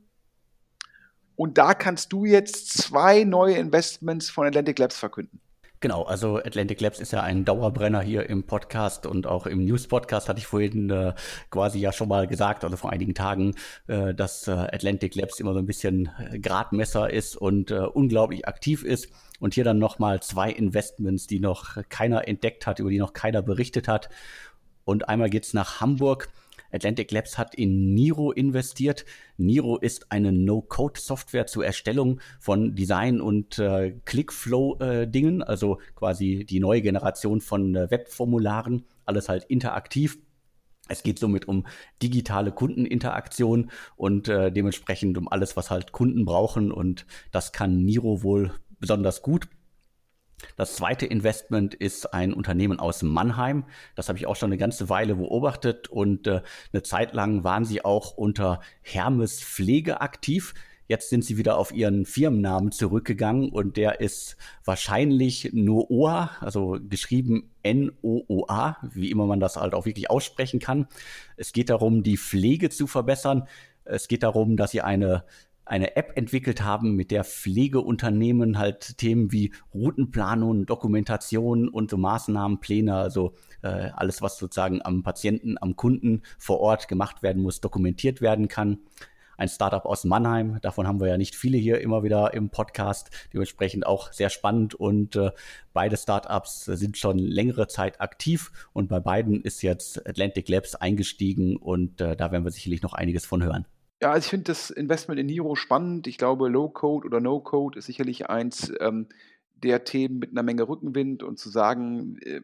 Und da kannst du jetzt zwei neue Investments von Atlantic Labs verkünden. Genau, also Atlantic Labs ist ja ein Dauerbrenner hier im Podcast und auch im News-Podcast hatte ich vorhin äh, quasi ja schon mal gesagt, also vor einigen Tagen, äh, dass äh, Atlantic Labs immer so ein bisschen äh, Gradmesser ist und äh, unglaublich aktiv ist. Und hier dann nochmal zwei Investments, die noch keiner entdeckt hat, über die noch keiner berichtet hat. Und einmal geht's nach Hamburg. Atlantic Labs hat in Niro investiert. Niro ist eine No-Code-Software zur Erstellung von Design- und äh, Clickflow-Dingen, äh, also quasi die neue Generation von äh, Webformularen, alles halt interaktiv. Es geht somit um digitale Kundeninteraktion und äh, dementsprechend um alles, was halt Kunden brauchen. Und das kann Niro wohl besonders gut. Das zweite Investment ist ein Unternehmen aus Mannheim. Das habe ich auch schon eine ganze Weile beobachtet und äh, eine Zeit lang waren sie auch unter Hermes Pflege aktiv. Jetzt sind sie wieder auf ihren Firmennamen zurückgegangen und der ist wahrscheinlich Nooa, also geschrieben N-O-O-A, wie immer man das halt auch wirklich aussprechen kann. Es geht darum, die Pflege zu verbessern. Es geht darum, dass sie eine eine App entwickelt haben, mit der Pflegeunternehmen halt Themen wie Routenplanung, Dokumentation und so Maßnahmenpläne, also äh, alles, was sozusagen am Patienten, am Kunden vor Ort gemacht werden muss, dokumentiert werden kann. Ein Startup aus Mannheim, davon haben wir ja nicht viele hier immer wieder im Podcast, dementsprechend auch sehr spannend und äh, beide Startups sind schon längere Zeit aktiv und bei beiden ist jetzt Atlantic Labs eingestiegen und äh, da werden wir sicherlich noch einiges von hören. Ja, also ich finde das Investment in Niro spannend. Ich glaube, Low-Code oder No-Code ist sicherlich eins ähm, der Themen mit einer Menge Rückenwind und zu sagen, äh,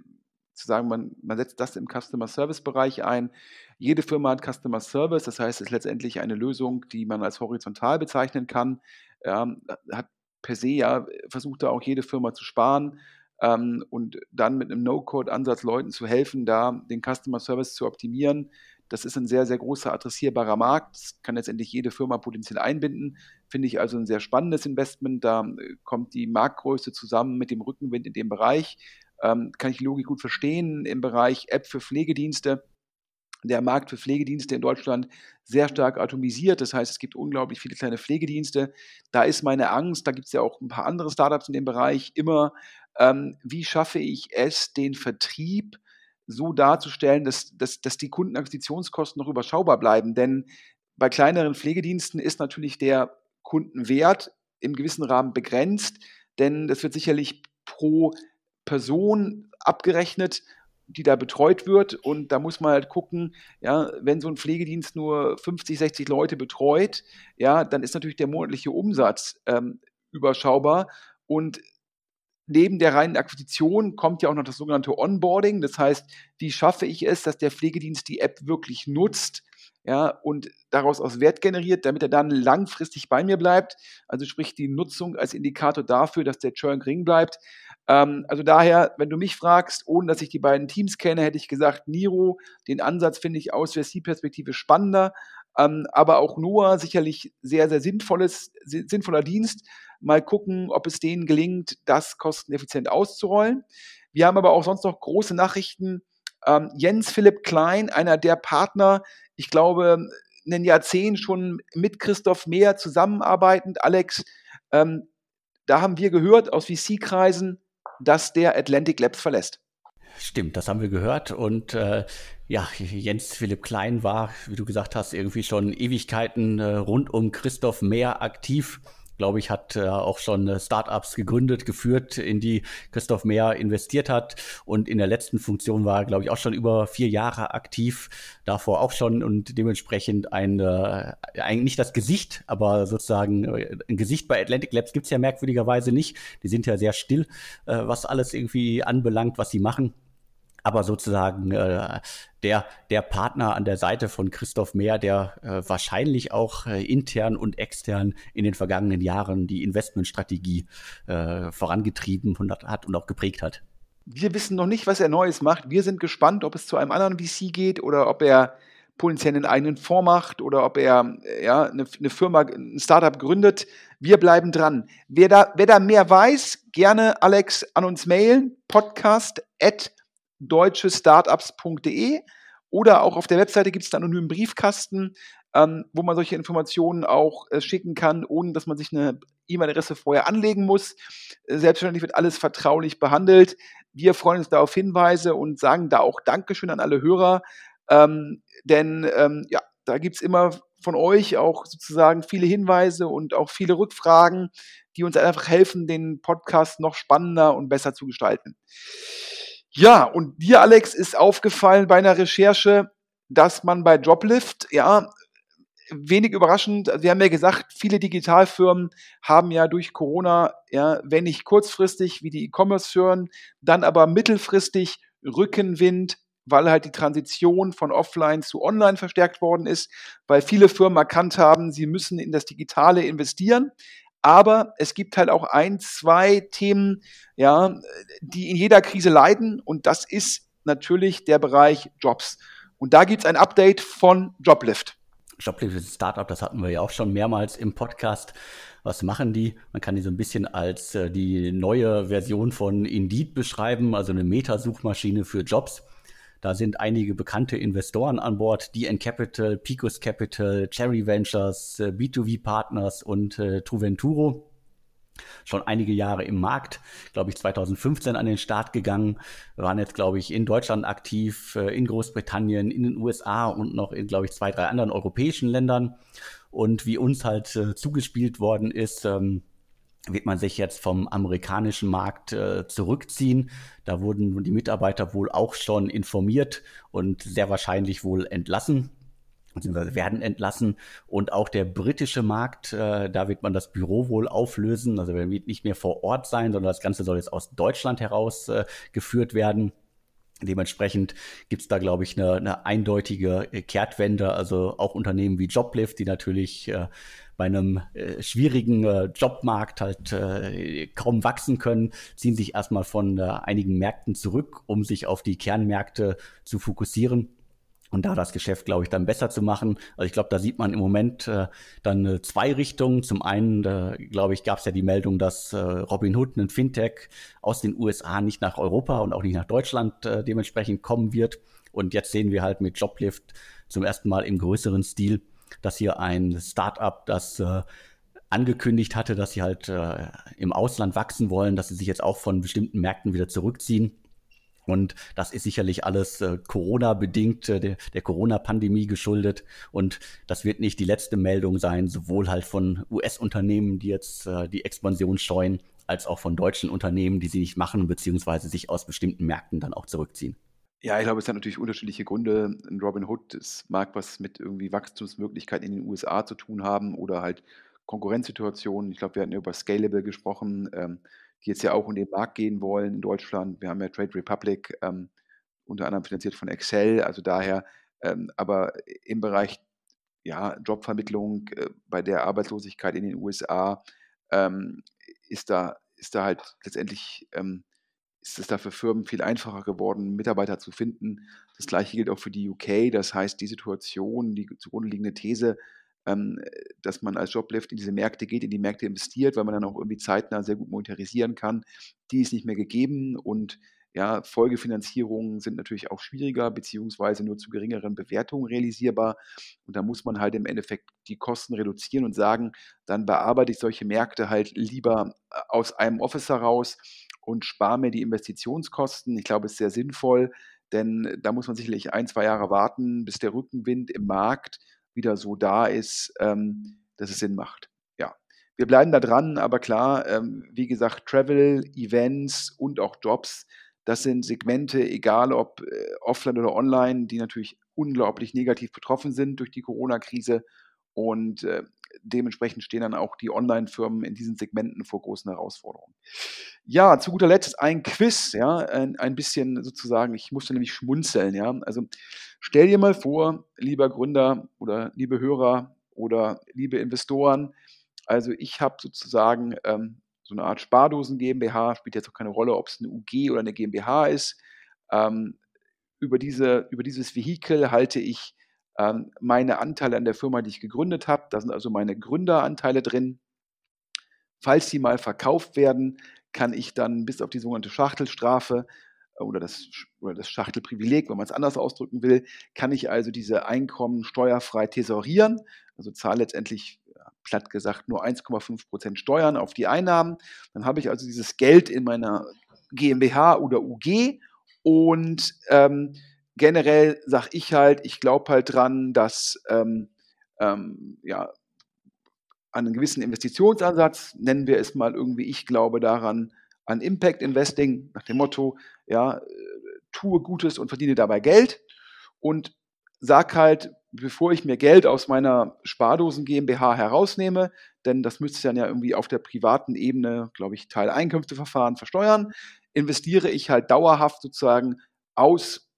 zu sagen, man, man setzt das im Customer Service Bereich ein. Jede Firma hat Customer Service, das heißt, es ist letztendlich eine Lösung, die man als horizontal bezeichnen kann. Ähm, hat per se ja versucht da auch jede Firma zu sparen ähm, und dann mit einem No-Code-Ansatz Leuten zu helfen, da den Customer Service zu optimieren das ist ein sehr, sehr großer adressierbarer Markt. Das kann letztendlich jede Firma potenziell einbinden. Finde ich also ein sehr spannendes Investment. Da äh, kommt die Marktgröße zusammen mit dem Rückenwind in dem Bereich. Ähm, kann ich die Logik gut verstehen. Im Bereich App für Pflegedienste der Markt für Pflegedienste in Deutschland sehr stark atomisiert. Das heißt, es gibt unglaublich viele kleine Pflegedienste. Da ist meine Angst, da gibt es ja auch ein paar andere Startups in dem Bereich, immer, ähm, wie schaffe ich es, den Vertrieb so darzustellen, dass, dass, dass die Kundenakquisitionskosten noch überschaubar bleiben. Denn bei kleineren Pflegediensten ist natürlich der Kundenwert im gewissen Rahmen begrenzt, denn das wird sicherlich pro Person abgerechnet, die da betreut wird. Und da muss man halt gucken, ja, wenn so ein Pflegedienst nur 50, 60 Leute betreut, ja, dann ist natürlich der monatliche Umsatz ähm, überschaubar. Und neben der reinen Akquisition kommt ja auch noch das sogenannte Onboarding. Das heißt, wie schaffe ich es, dass der Pflegedienst die App wirklich nutzt, ja, und daraus aus Wert generiert, damit er dann langfristig bei mir bleibt. Also sprich die Nutzung als Indikator dafür, dass der Churn gering bleibt. Ähm, also daher, wenn du mich fragst, ohne dass ich die beiden Teams kenne, hätte ich gesagt, Niro, den Ansatz finde ich aus VC-Perspektive spannender, ähm, aber auch Noah sicherlich sehr, sehr sinnvolles, sinnvoller Dienst. Mal gucken, ob es denen gelingt, das kosteneffizient auszurollen. Wir haben aber auch sonst noch große Nachrichten. Ähm, Jens Philipp Klein, einer der Partner, ich glaube, ein Jahrzehnt schon mit Christoph Mehr zusammenarbeitend. Alex, ähm, da haben wir gehört aus VC-Kreisen, dass der Atlantic Labs verlässt. Stimmt, das haben wir gehört. Und äh, ja, Jens Philipp Klein war, wie du gesagt hast, irgendwie schon Ewigkeiten äh, rund um Christoph Mehr aktiv glaube ich, hat äh, auch schon äh, Startups gegründet, geführt, in die Christoph Mehr investiert hat. Und in der letzten Funktion war, glaube ich, auch schon über vier Jahre aktiv, davor auch schon und dementsprechend ein, äh, eigentlich nicht das Gesicht, aber sozusagen äh, ein Gesicht bei Atlantic Labs gibt's ja merkwürdigerweise nicht. Die sind ja sehr still, äh, was alles irgendwie anbelangt, was sie machen aber sozusagen äh, der, der Partner an der Seite von Christoph Mehr, der äh, wahrscheinlich auch äh, intern und extern in den vergangenen Jahren die Investmentstrategie äh, vorangetrieben hat und auch geprägt hat. Wir wissen noch nicht, was er Neues macht. Wir sind gespannt, ob es zu einem anderen VC geht oder ob er potenziell einen eigenen Fonds macht oder ob er äh, ja, eine, eine Firma, ein Startup gründet. Wir bleiben dran. Wer da, wer da mehr weiß, gerne Alex an uns mailen. Podcast at deutschestartups.de oder auch auf der Webseite gibt es einen anonymen Briefkasten, ähm, wo man solche Informationen auch äh, schicken kann, ohne dass man sich eine E-Mail-Adresse vorher anlegen muss. Äh, selbstverständlich wird alles vertraulich behandelt. Wir freuen uns da auf Hinweise und sagen da auch Dankeschön an alle Hörer, ähm, denn ähm, ja, da gibt es immer von euch auch sozusagen viele Hinweise und auch viele Rückfragen, die uns einfach helfen, den Podcast noch spannender und besser zu gestalten. Ja, und dir, Alex, ist aufgefallen bei einer Recherche, dass man bei Joblift, ja, wenig überraschend, wir haben ja gesagt, viele Digitalfirmen haben ja durch Corona, ja, wenn nicht kurzfristig wie die E-Commerce-Firmen, dann aber mittelfristig Rückenwind, weil halt die Transition von Offline zu Online verstärkt worden ist, weil viele Firmen erkannt haben, sie müssen in das Digitale investieren. Aber es gibt halt auch ein, zwei Themen, ja, die in jeder Krise leiden. Und das ist natürlich der Bereich Jobs. Und da gibt es ein Update von Joblift. Joblift ist ein Startup, das hatten wir ja auch schon mehrmals im Podcast. Was machen die? Man kann die so ein bisschen als äh, die neue Version von Indeed beschreiben, also eine Metasuchmaschine für Jobs. Da sind einige bekannte Investoren an Bord, DN Capital, Picos Capital, Cherry Ventures, äh, B2V Partners und äh, Truventuro. Schon einige Jahre im Markt, glaube ich 2015 an den Start gegangen, waren jetzt, glaube ich, in Deutschland aktiv, äh, in Großbritannien, in den USA und noch in, glaube ich, zwei, drei anderen europäischen Ländern. Und wie uns halt äh, zugespielt worden ist, ähm, wird man sich jetzt vom amerikanischen Markt äh, zurückziehen. Da wurden die Mitarbeiter wohl auch schon informiert und sehr wahrscheinlich wohl entlassen beziehungsweise werden entlassen. Und auch der britische Markt, äh, da wird man das Büro wohl auflösen. Also er wird nicht mehr vor Ort sein, sondern das Ganze soll jetzt aus Deutschland heraus äh, geführt werden. Dementsprechend gibt's da, glaube ich, eine, eine eindeutige Kehrtwende. Also auch Unternehmen wie Joblift, die natürlich äh, bei einem äh, schwierigen äh, Jobmarkt halt äh, kaum wachsen können, ziehen sich erstmal von äh, einigen Märkten zurück, um sich auf die Kernmärkte zu fokussieren und da das Geschäft, glaube ich, dann besser zu machen. Also ich glaube, da sieht man im Moment äh, dann äh, zwei Richtungen. Zum einen, äh, glaube ich, gab es ja die Meldung, dass äh, Robinhood, ein Fintech aus den USA nicht nach Europa und auch nicht nach Deutschland äh, dementsprechend kommen wird. Und jetzt sehen wir halt mit Joblift zum ersten Mal im größeren Stil, dass hier ein Startup, das äh, angekündigt hatte, dass sie halt äh, im Ausland wachsen wollen, dass sie sich jetzt auch von bestimmten Märkten wieder zurückziehen. Und das ist sicherlich alles äh, Corona-bedingt, äh, der, der Corona-Pandemie geschuldet. Und das wird nicht die letzte Meldung sein, sowohl halt von US-Unternehmen, die jetzt äh, die Expansion scheuen, als auch von deutschen Unternehmen, die sie nicht machen, beziehungsweise sich aus bestimmten Märkten dann auch zurückziehen. Ja, ich glaube, es hat natürlich unterschiedliche Gründe. Robin Hood, es mag was mit irgendwie Wachstumsmöglichkeiten in den USA zu tun haben oder halt Konkurrenzsituationen. Ich glaube, wir hatten über Scalable gesprochen. Ähm, die jetzt ja auch in den Markt gehen wollen in Deutschland. Wir haben ja Trade Republic, ähm, unter anderem finanziert von Excel, also daher, ähm, aber im Bereich ja, Jobvermittlung äh, bei der Arbeitslosigkeit in den USA ähm, ist, da, ist da halt letztendlich ähm, ist es da für Firmen viel einfacher geworden, Mitarbeiter zu finden. Das gleiche gilt auch für die UK. Das heißt, die Situation, die zugrunde liegende These, ähm, dass man als Joblift in diese Märkte geht, in die Märkte investiert, weil man dann auch irgendwie zeitnah sehr gut monetarisieren kann, die ist nicht mehr gegeben und ja, Folgefinanzierungen sind natürlich auch schwieriger, beziehungsweise nur zu geringeren Bewertungen realisierbar. Und da muss man halt im Endeffekt die Kosten reduzieren und sagen, dann bearbeite ich solche Märkte halt lieber äh, aus einem Office heraus und spare mir die Investitionskosten. Ich glaube, es ist sehr sinnvoll, denn da muss man sicherlich ein, zwei Jahre warten, bis der Rückenwind im Markt wieder so da ist, ähm, dass es Sinn macht. Ja, wir bleiben da dran, aber klar, ähm, wie gesagt, Travel, Events und auch Jobs das sind Segmente, egal ob äh, offline oder online, die natürlich unglaublich negativ betroffen sind durch die Corona-Krise. Und äh, dementsprechend stehen dann auch die Online-Firmen in diesen Segmenten vor großen Herausforderungen. Ja, zu guter Letzt ein Quiz, ja, ein, ein bisschen sozusagen, ich musste nämlich schmunzeln, ja. Also stell dir mal vor, lieber Gründer oder liebe Hörer oder liebe Investoren, also ich habe sozusagen ähm, so eine Art Spardosen GmbH, spielt jetzt auch keine Rolle, ob es eine UG oder eine GmbH ist. Ähm, über, diese, über dieses Vehikel halte ich ähm, meine Anteile an der Firma, die ich gegründet habe. Da sind also meine Gründeranteile drin. Falls die mal verkauft werden, kann ich dann bis auf die sogenannte Schachtelstrafe äh, oder das, oder das Schachtelprivileg, wenn man es anders ausdrücken will, kann ich also diese Einkommen steuerfrei tesorieren, also zahle letztendlich platt gesagt nur 1,5 Prozent Steuern auf die Einnahmen. Dann habe ich also dieses Geld in meiner GmbH oder UG und ähm, generell sage ich halt, ich glaube halt dran, dass ähm, ähm, ja, an einen gewissen Investitionsansatz, nennen wir es mal irgendwie, ich glaube daran, an Impact Investing, nach dem Motto, ja, äh, tue Gutes und verdiene dabei Geld. Und sag halt, bevor ich mir Geld aus meiner Spardosen GmbH herausnehme, denn das müsste ich dann ja irgendwie auf der privaten Ebene, glaube ich, Teileinkünfteverfahren versteuern, investiere ich halt dauerhaft sozusagen aus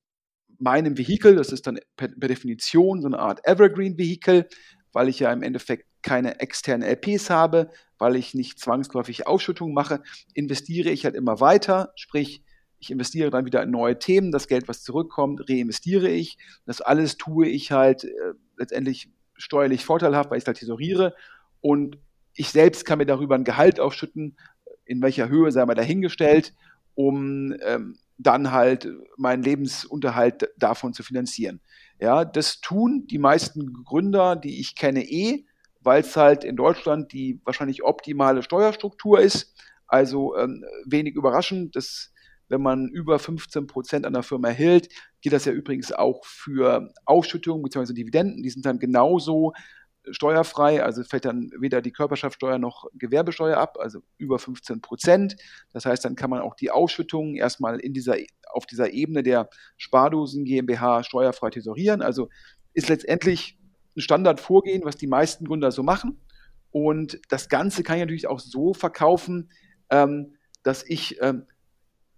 meinem Vehikel, das ist dann per, per Definition so eine Art Evergreen-Vehikel, weil ich ja im Endeffekt keine externen LPs habe, weil ich nicht zwangsläufig Ausschüttungen mache, investiere ich halt immer weiter, sprich ich investiere dann wieder in neue Themen, das Geld, was zurückkommt, reinvestiere ich. Das alles tue ich halt äh, letztendlich steuerlich vorteilhaft, weil ich es halt tesoriere. Und ich selbst kann mir darüber ein Gehalt aufschütten, in welcher Höhe sei mal dahingestellt, um ähm, dann halt meinen Lebensunterhalt davon zu finanzieren. Ja, das tun die meisten Gründer, die ich kenne, eh, weil es halt in Deutschland die wahrscheinlich optimale Steuerstruktur ist. Also ähm, wenig überraschend, das wenn man über 15 Prozent an der Firma hält, gilt das ja übrigens auch für Ausschüttungen bzw. Dividenden. Die sind dann genauso steuerfrei, also fällt dann weder die Körperschaftssteuer noch Gewerbesteuer ab, also über 15 Prozent. Das heißt, dann kann man auch die Ausschüttungen erstmal in dieser, auf dieser Ebene der Spardosen GmbH steuerfrei tesorieren. Also ist letztendlich ein Standardvorgehen, was die meisten Gründer so machen. Und das Ganze kann ich natürlich auch so verkaufen, ähm, dass ich ähm,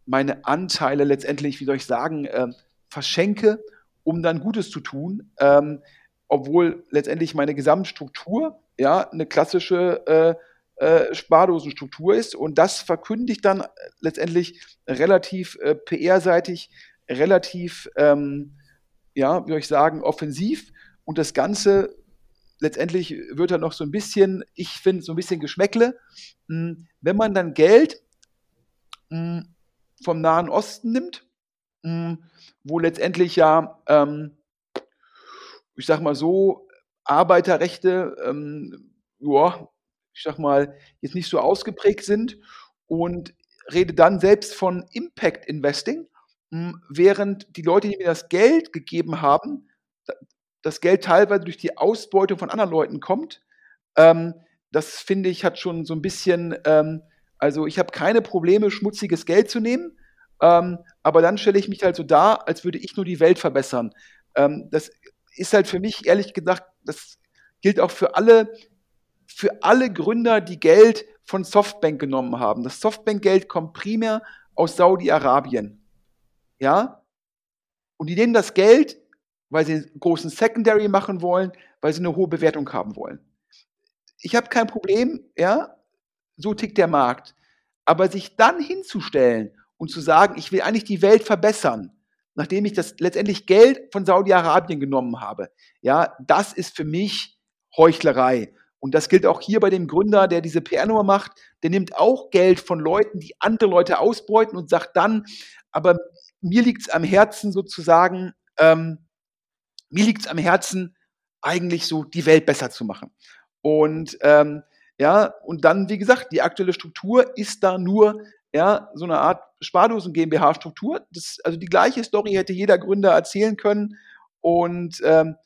meine Anteile letztendlich, wie soll ich sagen, äh, verschenke, um dann Gutes zu tun, ähm, obwohl letztendlich meine Gesamtstruktur ja eine klassische äh, äh, Spardosenstruktur ist und das verkündigt dann letztendlich relativ äh, PR-seitig, relativ, ähm, ja, wie soll ich sagen, offensiv und das Ganze letztendlich wird dann noch so ein bisschen, ich finde, so ein bisschen Geschmäckle. Hm, wenn man dann Geld hm, vom Nahen Osten nimmt, hm, wo letztendlich ja, ähm, ich sag mal so, Arbeiterrechte, ähm, ja, ich sag mal, jetzt nicht so ausgeprägt sind und rede dann selbst von Impact Investing, hm, während die Leute, die mir das Geld gegeben haben, das Geld teilweise durch die Ausbeutung von anderen Leuten kommt. Ähm, das finde ich hat schon so ein bisschen ähm, also ich habe keine Probleme, schmutziges Geld zu nehmen, ähm, aber dann stelle ich mich halt so dar, als würde ich nur die Welt verbessern. Ähm, das ist halt für mich, ehrlich gesagt, das gilt auch für alle, für alle Gründer, die Geld von Softbank genommen haben. Das Softbank-Geld kommt primär aus Saudi-Arabien. Ja? Und die nehmen das Geld, weil sie einen großen Secondary machen wollen, weil sie eine hohe Bewertung haben wollen. Ich habe kein Problem, ja, so tickt der Markt. Aber sich dann hinzustellen und zu sagen, ich will eigentlich die Welt verbessern, nachdem ich das letztendlich Geld von Saudi-Arabien genommen habe, ja, das ist für mich Heuchlerei. Und das gilt auch hier bei dem Gründer, der diese PR-Nummer macht. Der nimmt auch Geld von Leuten, die andere Leute ausbeuten und sagt dann, aber mir liegt es am Herzen sozusagen, ähm, mir liegt es am Herzen, eigentlich so die Welt besser zu machen. Und ähm, ja, und dann, wie gesagt, die aktuelle Struktur ist da nur ja, so eine Art Spardosen GmbH-Struktur. Also die gleiche Story hätte jeder Gründer erzählen können. Und ähm,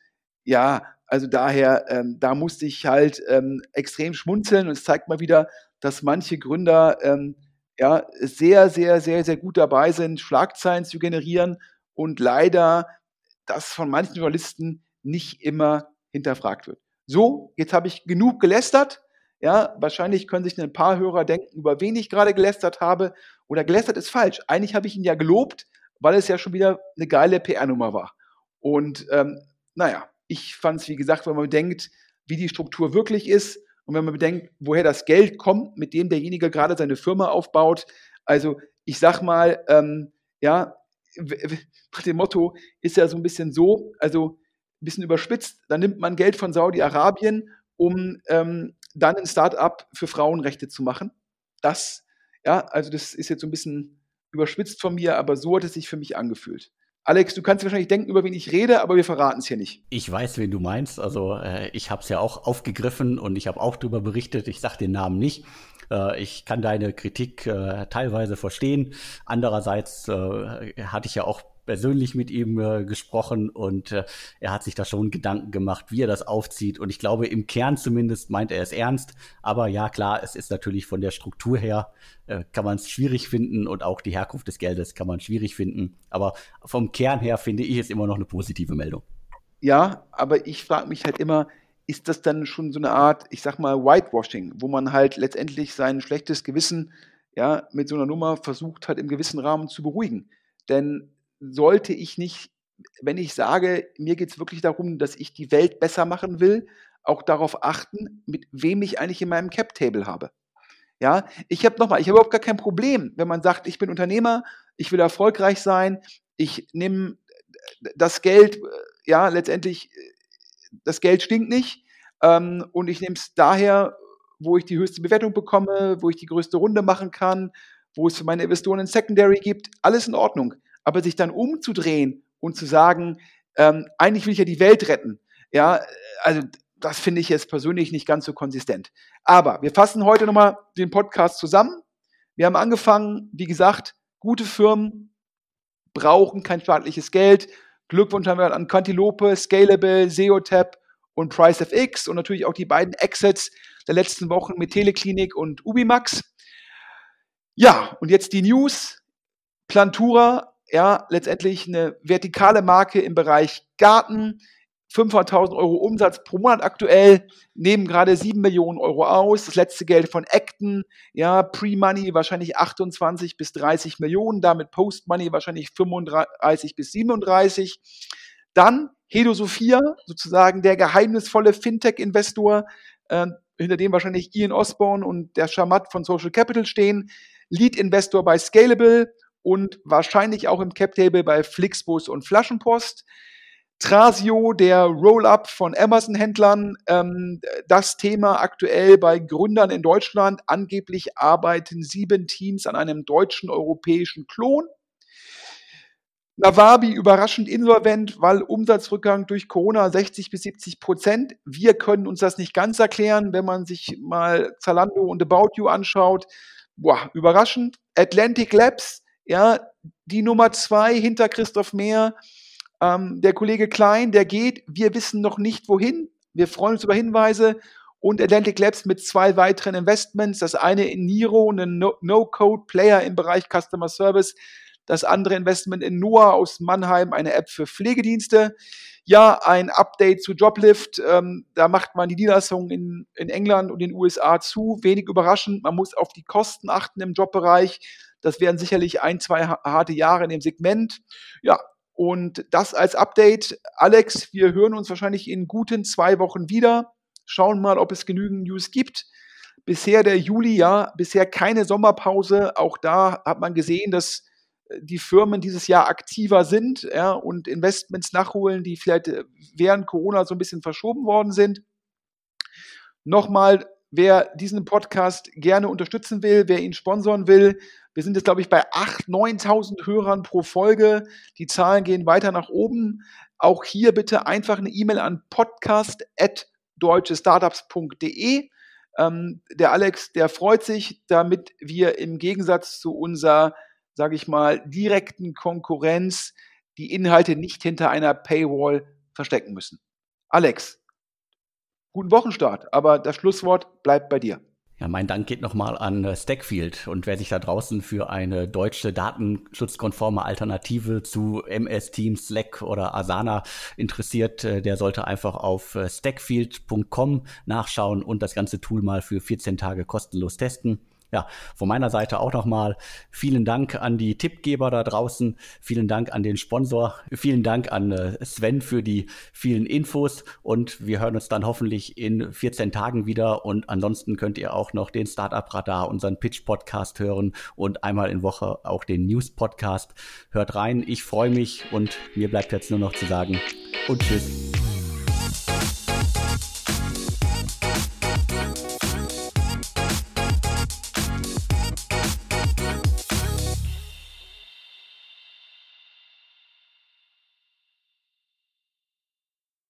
ja, also daher, ähm, da musste ich halt ähm, extrem schmunzeln und es zeigt mal wieder, dass manche Gründer ähm, ja sehr, sehr, sehr, sehr gut dabei sind, Schlagzeilen zu generieren und leider das von manchen Journalisten nicht immer hinterfragt wird. So, jetzt habe ich genug gelästert. Ja, wahrscheinlich können sich ein paar Hörer denken, über wen ich gerade gelästert habe. Oder gelästert ist falsch. Eigentlich habe ich ihn ja gelobt, weil es ja schon wieder eine geile PR-Nummer war. Und ähm, naja, ich fand es, wie gesagt, wenn man bedenkt, wie die Struktur wirklich ist und wenn man bedenkt, woher das Geld kommt, mit dem derjenige gerade seine Firma aufbaut. Also ich sag mal, ähm, ja, nach dem Motto ist ja so ein bisschen so, also ein bisschen überspitzt, da nimmt man Geld von Saudi-Arabien, um ähm, dann ein Start-up für Frauenrechte zu machen. Das, ja, also das ist jetzt so ein bisschen überspitzt von mir, aber so hat es sich für mich angefühlt. Alex, du kannst wahrscheinlich denken, über wen ich rede, aber wir verraten es hier nicht. Ich weiß, wen du meinst. Also äh, ich habe es ja auch aufgegriffen und ich habe auch darüber berichtet. Ich sage den Namen nicht. Äh, ich kann deine Kritik äh, teilweise verstehen. Andererseits äh, hatte ich ja auch persönlich mit ihm äh, gesprochen und äh, er hat sich da schon Gedanken gemacht, wie er das aufzieht. Und ich glaube, im Kern zumindest meint er es ernst. Aber ja, klar, es ist natürlich von der Struktur her, äh, kann man es schwierig finden und auch die Herkunft des Geldes kann man schwierig finden. Aber vom Kern her finde ich es immer noch eine positive Meldung. Ja, aber ich frage mich halt immer, ist das dann schon so eine Art, ich sag mal, Whitewashing, wo man halt letztendlich sein schlechtes Gewissen ja, mit so einer Nummer versucht hat, im gewissen Rahmen zu beruhigen. Denn sollte ich nicht, wenn ich sage, mir geht es wirklich darum, dass ich die Welt besser machen will, auch darauf achten, mit wem ich eigentlich in meinem Cap-Table habe. Ja, ich habe nochmal, ich habe überhaupt gar kein Problem, wenn man sagt, ich bin Unternehmer, ich will erfolgreich sein, ich nehme das Geld, ja, letztendlich, das Geld stinkt nicht ähm, und ich nehme es daher, wo ich die höchste Bewertung bekomme, wo ich die größte Runde machen kann, wo es für meine Investoren ein Secondary gibt, alles in Ordnung aber sich dann umzudrehen und zu sagen, ähm, eigentlich will ich ja die Welt retten, ja, also das finde ich jetzt persönlich nicht ganz so konsistent. Aber wir fassen heute nochmal den Podcast zusammen. Wir haben angefangen, wie gesagt, gute Firmen brauchen kein staatliches Geld. Glückwunsch haben wir an Cantilope, Scalable, SEOTap und PriceFX und natürlich auch die beiden Exits der letzten Wochen mit Teleklinik und Ubimax. Ja, und jetzt die News. Plantura ja, letztendlich eine vertikale Marke im Bereich Garten. 500.000 Euro Umsatz pro Monat aktuell, nehmen gerade 7 Millionen Euro aus. Das letzte Geld von Acton, ja, Pre-Money wahrscheinlich 28 bis 30 Millionen, damit Post-Money wahrscheinlich 35 bis 37. Dann Hedo Sophia, sozusagen der geheimnisvolle Fintech-Investor, äh, hinter dem wahrscheinlich Ian Osborne und der Shamat von Social Capital stehen. Lead-Investor bei Scalable und wahrscheinlich auch im Cap-Table bei Flixbus und Flaschenpost. Trasio, der Roll-up von Amazon-Händlern, ähm, das Thema aktuell bei Gründern in Deutschland. Angeblich arbeiten sieben Teams an einem deutschen europäischen Klon. Nawabi überraschend insolvent, weil Umsatzrückgang durch Corona 60 bis 70 Prozent. Wir können uns das nicht ganz erklären, wenn man sich mal Zalando und About You anschaut. Boah, überraschend. Atlantic Labs, ja, die Nummer zwei hinter Christoph Mehr, ähm, der Kollege Klein, der geht. Wir wissen noch nicht wohin. Wir freuen uns über Hinweise. Und Atlantic Labs mit zwei weiteren Investments. Das eine in Niro, ein No-Code-Player im Bereich Customer Service. Das andere Investment in Noah aus Mannheim, eine App für Pflegedienste. Ja, ein Update zu Joblift. Ähm, da macht man die Niederlassungen in, in England und den USA zu. Wenig überraschend. Man muss auf die Kosten achten im Jobbereich. Das werden sicherlich ein, zwei harte Jahre in dem Segment. Ja, und das als Update. Alex, wir hören uns wahrscheinlich in guten zwei Wochen wieder. Schauen mal, ob es genügend News gibt. Bisher der Juli, ja, bisher keine Sommerpause. Auch da hat man gesehen, dass äh, die Firmen dieses Jahr aktiver sind ja, und Investments nachholen, die vielleicht äh, während Corona so ein bisschen verschoben worden sind. Nochmal, wer diesen Podcast gerne unterstützen will, wer ihn sponsoren will, wir sind jetzt, glaube ich, bei 8.000, 9.000 Hörern pro Folge. Die Zahlen gehen weiter nach oben. Auch hier bitte einfach eine E-Mail an podcast.deutschestartups.de. Ähm, der Alex, der freut sich, damit wir im Gegensatz zu unserer, sage ich mal, direkten Konkurrenz die Inhalte nicht hinter einer Paywall verstecken müssen. Alex, guten Wochenstart, aber das Schlusswort bleibt bei dir. Ja, mein Dank geht nochmal an äh, Stackfield und wer sich da draußen für eine deutsche datenschutzkonforme Alternative zu MS Teams, Slack oder Asana interessiert, äh, der sollte einfach auf äh, stackfield.com nachschauen und das ganze Tool mal für 14 Tage kostenlos testen ja, von meiner Seite auch nochmal vielen Dank an die Tippgeber da draußen, vielen Dank an den Sponsor, vielen Dank an äh, Sven für die vielen Infos. Und wir hören uns dann hoffentlich in 14 Tagen wieder. Und ansonsten könnt ihr auch noch den Startup Radar, unseren Pitch Podcast hören und einmal in Woche auch den News Podcast. Hört rein, ich freue mich und mir bleibt jetzt nur noch zu sagen und tschüss.